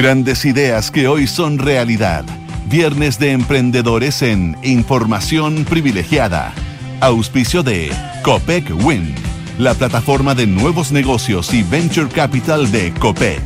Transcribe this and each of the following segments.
Grandes ideas que hoy son realidad. Viernes de emprendedores en Información Privilegiada. Auspicio de Copec Wind, la plataforma de nuevos negocios y venture capital de Copec.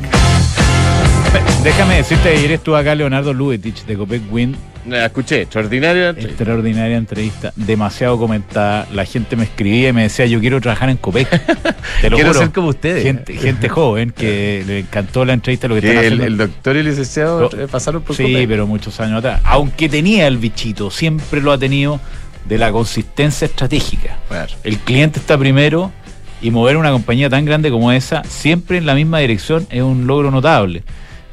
Déjame decirte, ayer estuvo acá Leonardo Lubetich de Copec Wind. La escuché, extraordinaria. Extraordinaria entrevista, demasiado comentada. La gente me escribía y me decía, yo quiero trabajar en Copec. Te lo quiero ser como ustedes. Gente, gente joven que le encantó la entrevista, lo que, están el, el, doctor y el licenciado pasaron por Sí, pero muchos años atrás. Aunque tenía el bichito, siempre lo ha tenido de la consistencia estratégica. El cliente está primero y mover una compañía tan grande como esa, siempre en la misma dirección, es un logro notable.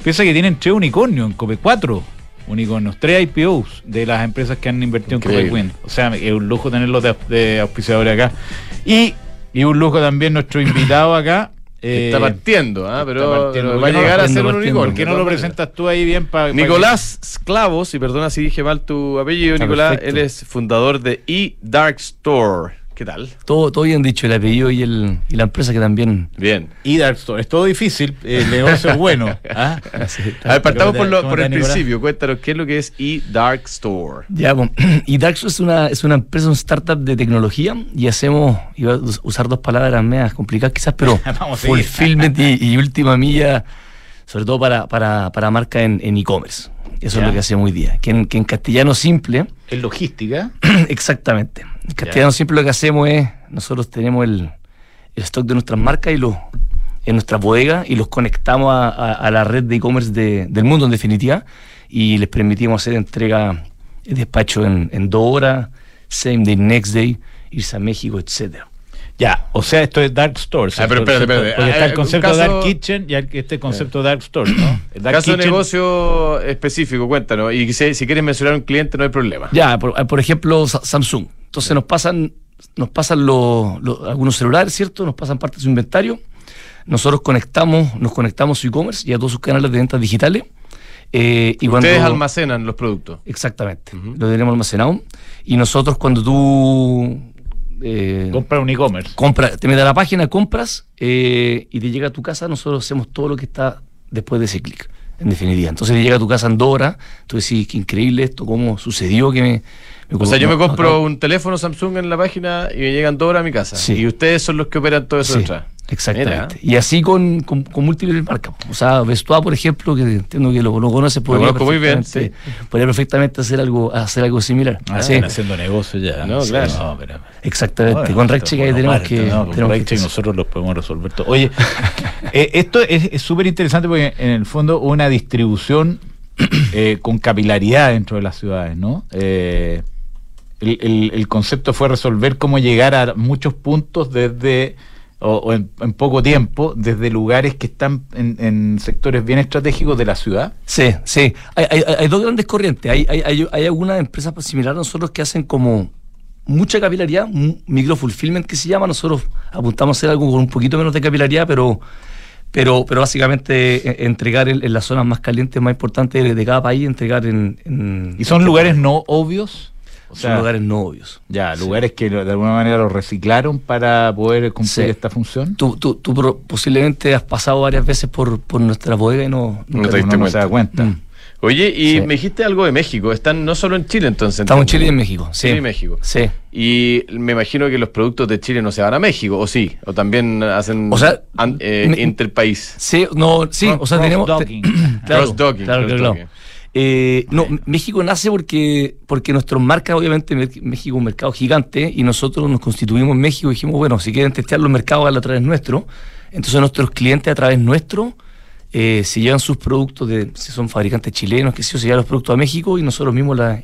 Piensa que tienen tres unicornios en Cope, cuatro unicornios, tres IPOs de las empresas que han invertido en Cope Wind. O sea, es un lujo tenerlos de, auspiciadores acá. Y, y un lujo también nuestro invitado acá, está eh, partiendo, ¿ah? pero, va a llegar a ser un unicornio. ¿Por qué no lo presentas tú ahí bien para. Nicolás Sclavos, y perdona si dije mal tu apellido, Nicolás, él es fundador de E-Dark Store. ¿Qué tal? Todo, todo bien dicho, el apellido y, el, y la empresa que también. Bien. Y Dark Store. Es todo difícil, el negocio es bueno. ¿ah? a ver, partamos por, lo, por el principio. Cuéntanos, ¿qué es lo que es E-Dark Store? Ya, bueno, E-Dark Store es una, es una empresa, un startup de tecnología y hacemos, iba a usar dos palabras medias complicadas quizás, pero fulfillment y, y última milla, sobre todo para, para, para marca en e-commerce. Eso es lo que hacemos hoy día. Que en, que en castellano simple. ¿En logística? Exactamente. En castellano simple lo que hacemos es, nosotros tenemos el, stock de nuestras marcas y los en nuestra bodega y los conectamos a, la red de e-commerce del mundo en definitiva y les permitimos hacer entrega de despacho en, en dos horas, same day, next day, irse a México, etcétera. Ya, o sea, esto es Dark Store. Ah, pero espérate, espérate. Porque está el concepto de Dark Kitchen y este concepto de Dark Store, ¿no? El caso de negocio específico, cuéntanos. Y si, si, quieres mencionar un cliente, no hay problema. Ya, por, ejemplo, Samsung. Entonces nos pasan, nos pasan los, algunos celulares, ¿cierto? Nos pasan parte de su inventario. Nosotros conectamos, nos conectamos su e-commerce y a todos sus canales de ventas digitales. Eh, y Ustedes almacenan los productos. Exactamente, lo tenemos almacenado. Y nosotros cuando tú eh, compra un e-commerce. Compra, te metes a la página, compras eh, y te llega a tu casa. Nosotros hacemos todo lo que está después de ese clic, en definitiva. Entonces llega a tu casa horas. Tú decís, qué increíble esto, cómo sucedió que me. o sea, yo me compro un teléfono Samsung en la página y me llegan dos horas a mi casa. Y ustedes son los que operan todo eso detrás. Exactamente. Y así con, con, múltiples marcas. O sea, Vestua, por ejemplo, que entiendo que lo, lo conoce, podría, muy bien, podría perfectamente hacer algo, hacer algo similar. Ah, están haciendo negocio ya. No, claro. Exactamente. con Rechica que tenemos que. No, con y nosotros los podemos resolver todo. Oye, eh, esto es súper interesante porque en el fondo una distribución eh, con capilaridad dentro de las ciudades, ¿no? Eh, el, el concepto fue resolver cómo llegar a muchos puntos desde o, en, poco tiempo desde lugares que están en, sectores bien estratégicos de la ciudad? Sí, sí. Hay, hay, dos grandes corrientes. Hay, hay, hay algunas empresas similares a nosotros que hacen como mucha capilaridad, microfulfillment que se llama. Nosotros apuntamos a hacer algo con un poquito menos de capilaridad, pero pero, pero básicamente eh, entregar en, las zonas más calientes, más importantes de, cada país, entregar en... ¿Y son lugares no obvios? Son lugares no obvios. Ya, lugares que de alguna manera lo reciclaron para poder cumplir esta función. Tú, tú, tú, posiblemente has pasado varias veces por, por nuestra bodega y no, no, te diste cuenta. cuenta. Mm. Oye, y me dijiste algo de México. Están no solo en Chile, entonces. Estamos en Chile y en México. Sí. Chile y México. Sí. Y me imagino que los productos de Chile no se van a México, ¿o sí? ¿O también hacen o sea, eh, interpaís? Sí, no, sí. o sea, tenemos. Cross docking. Claro, claro, claro. Eh, no, México nace porque, porque nuestro marca, obviamente, México es un mercado gigante y nosotros nos constituimos en México y dijimos, bueno, si quieren testear los mercados, a través nuestro. Entonces nuestros clientes a través nuestro, eh, si llevan sus productos, de, si son fabricantes chilenos, que si se llevan los productos a México y nosotros mismos la,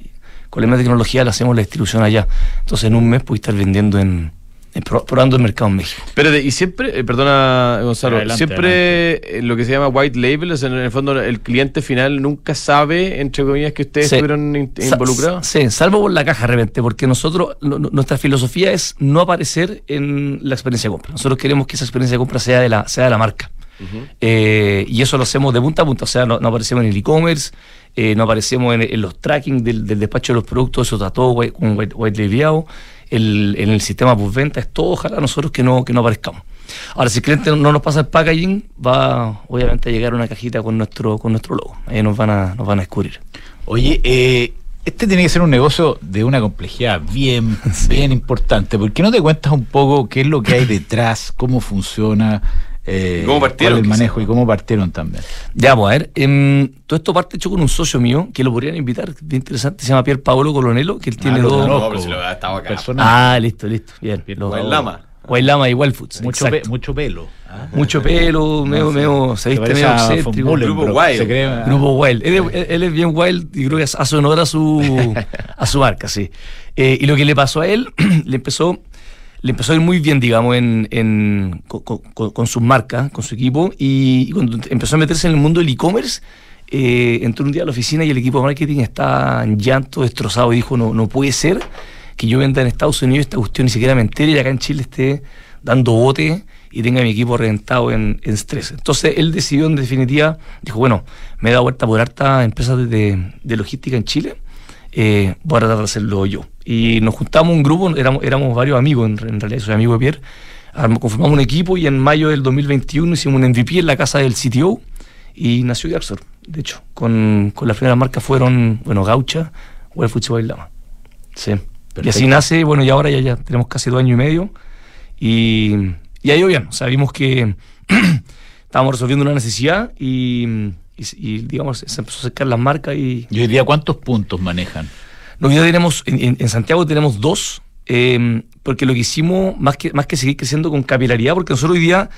con la misma tecnología le hacemos la distribución allá. Entonces en un mes puede estar vendiendo en, probando el mercado en México. Pero y siempre, eh, perdona Gonzalo, siempre eh, lo que se llama white label, o sea, en el fondo el cliente final nunca sabe, entre comillas, que ustedes estuvieron involucrados. sí, salvo por la caja de repente, porque nosotros, nuestra filosofía es no aparecer en la experiencia de compra. Nosotros queremos que esa experiencia de compra sea de la, sea de la marca. y eso lo hacemos de punta a punta, o sea, no, aparecemos en el e-commerce, no aparecemos en, los tracking del, despacho de los productos, eso está todo con white, white el, en el sistema postventa, es todo, ojalá nosotros que no, que no aparezcamos. Ahora, si el cliente no nos pasa el packaging, va obviamente a llegar una cajita con nuestro, con nuestro logo. Ahí nos van a, nos van a descubrir. Oye, eh, este tiene que ser un negocio de una complejidad bien, bien importante. ¿Por qué no te cuentas un poco qué es lo que hay detrás, cómo funciona? Eh, ¿Cómo partieron? el manejo y cómo partieron también. Ya, pues a ver, em, todo esto parte hecho con un socio mío que lo podrían invitar, bien interesante, se llama Pier Paolo Colonelo, que él tiene ah, dos. No, pero si lo acá. Ah, listo, listo, bien. Lama. Lama y Wild Foods. Mucho, mucho pelo. Ah. mucho pelo, medio, medio, se viste medio excéntrico. Grupo Wild. Grupo Wild. Él, es bien wild y creo que hace honor a su, a su marca, sí. Eh, y lo que le pasó a él, le empezó le empezó a ir muy bien, digamos, en, en con, sus marcas, con su equipo, y, cuando empezó a meterse en el mundo del e-commerce, eh, entró un día a la oficina y el equipo de marketing está en llanto, destrozado, y dijo, no, no puede ser que yo venda en Estados Unidos esta cuestión ni siquiera me entere y acá en Chile esté dando bote y tenga mi equipo reventado en, estrés. Entonces él decidió en definitiva, dijo, bueno, me he dado vuelta por harta empresas de logística en Chile, eh, voy a tratar de hacerlo yo. Y nos juntamos un grupo, éramos, éramos varios amigos, en, realidad soy amigo de Pierre, conformamos un equipo y en mayo del 2021 hicimos un MVP en la casa del CTO y nació Garsor. De hecho, con, con las primeras marcas fueron, bueno, Gaucha, Well y Lama. Sí. Y así nace, bueno, y ahora ya, ya tenemos casi dos años y medio. Y, y ahí bien, o sea, vimos que estábamos resolviendo una necesidad y, y, digamos, se empezó a acercar las marcas y... ¿Y hoy día cuántos puntos manejan? hoy día tenemos, en, Santiago tenemos dos, em, porque lo que hicimos, más que, más que seguir creciendo con capilaridad, porque nosotros hoy día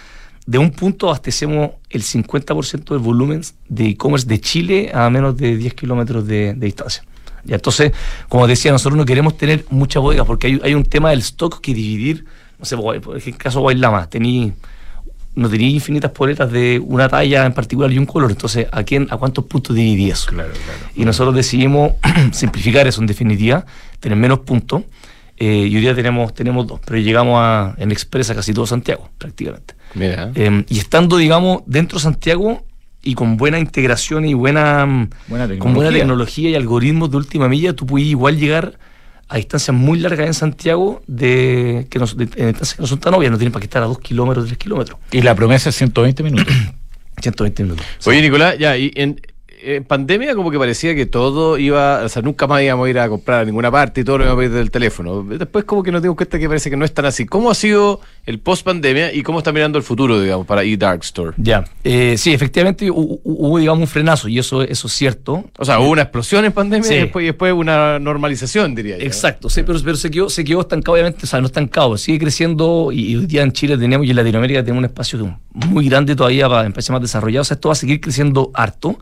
de un punto abastecemos el 50% del volumen de e-commerce de Chile a menos de 10 kilómetros de distancia. Y entonces, como decía, nosotros no queremos tener muchas bodegas porque hay, un tema del stock que dividir. No sé, por ejemplo, el caso de Guaylama, tení, no tenía infinitas poletas de una talla en particular y un color. Entonces, ¿a quién, a cuántos puntos dividí eso? Claro, claro. Y nosotros decidimos simplificar eso en definitiva, tener menos puntos. Eh, y hoy día tenemos, tenemos dos, pero llegamos a, en Express a casi todo Santiago, prácticamente. Mira. Eh, y estando, digamos, dentro de Santiago, y con buena integración y buena, con buena tecnología y algoritmos de última milla, tú puedes igual llegar a distancias muy largas en Santiago de que, no, en distancias que no son tan obvias, no tienen para que estar a 2 kilómetros, 3 kilómetros. Y la promesa es 120 minutos. 120 minutos. Oye, Nicolás, ya, y en, en pandemia como que parecía que todo iba, o sea, nunca más íbamos a ir a comprar a ninguna parte y todo lo íbamos a ver del teléfono. Después como que nos dimos cuenta que parece que no es tan así. ¿Cómo ha sido el post pandemia y cómo está mirando el futuro, digamos, para eDark Store? Ya, eh, sí, efectivamente hubo, digamos, un frenazo y eso, eso es cierto. O sea, hubo una explosión en pandemia y, después, y después una normalización, diría yo. Exacto, sí, pero, pero se, quedó, se quedó estancado, obviamente, o sea, no estancado, sigue creciendo y, hoy día en Chile tenemos y en Latinoamérica tenemos un espacio muy grande todavía para empresas más desarrolladas, o sea, esto va a seguir creciendo harto.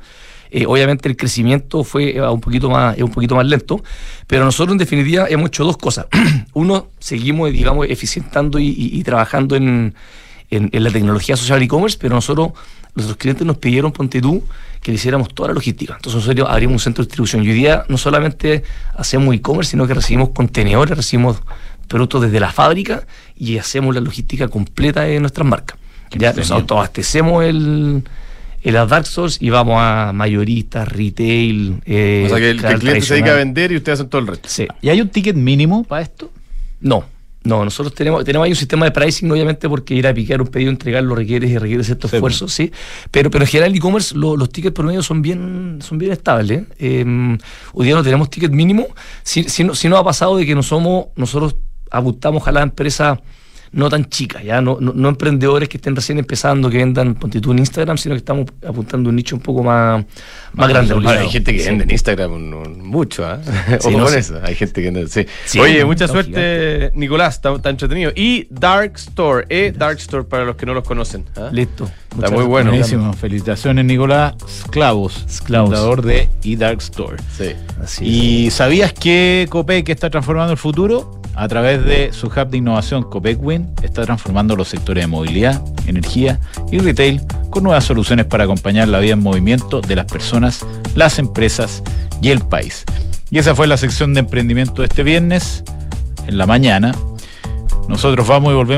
Eh, obviamente el crecimiento fue eh, un poquito más, un poquito más lento, pero nosotros en definitiva hemos hecho dos cosas. Uno, seguimos, digamos, eficientando y, trabajando en, la tecnología social e-commerce, pero nosotros, nuestros clientes nos pidieron, ponte tú, que le hiciéramos toda la logística. Entonces nosotros abrimos un centro de distribución. Y hoy día no solamente hacemos e-commerce, sino que recibimos contenedores, recibimos productos desde la fábrica y hacemos la logística completa de nuestras marcas. Ya nos autoabastecemos el en las dark stores y vamos a mayoristas, retail. Eh, o sea que el, cliente se dedica a vender y ustedes hacen todo el resto. Sí. ¿Y hay un ticket mínimo para esto? No. No, nosotros tenemos, tenemos ahí un sistema de pricing, obviamente, porque ir a picar un pedido, entregarlo requiere y requiere cierto esfuerzo, sí. Pero, pero en general el e-commerce, los tickets promedio son bien, son bien estables. Em, hoy día no tenemos ticket mínimo. Si, si, no, si no ha pasado de que no somos, nosotros apuntamos a la empresa no tan chicas, ya no, no, emprendedores que estén recién empezando, que vendan pontitud en Instagram, sino que estamos apuntando a un nicho un poco más, más, grande. hay gente que vende en Instagram mucho, ¿eh? o eso, hay gente que vende, sí. Oye, mucha suerte, Nicolás, está, entretenido. Y Dark Store, ¿eh? Dark Store para los que no los conocen. ¿ah? Listo. Está muy bueno. Buenísimo. Felicitaciones, Nicolás Esclavos, fundador de eDark Store. Sí. Así ¿Y sabías que Copec está transformando el futuro? A través de su hub de innovación CopecWin está transformando los sectores de movilidad, energía y retail con nuevas soluciones para acompañar la vida en movimiento de las personas, las empresas y el país. Y esa fue la sección de emprendimiento de este viernes en la mañana. Nosotros vamos y volvemos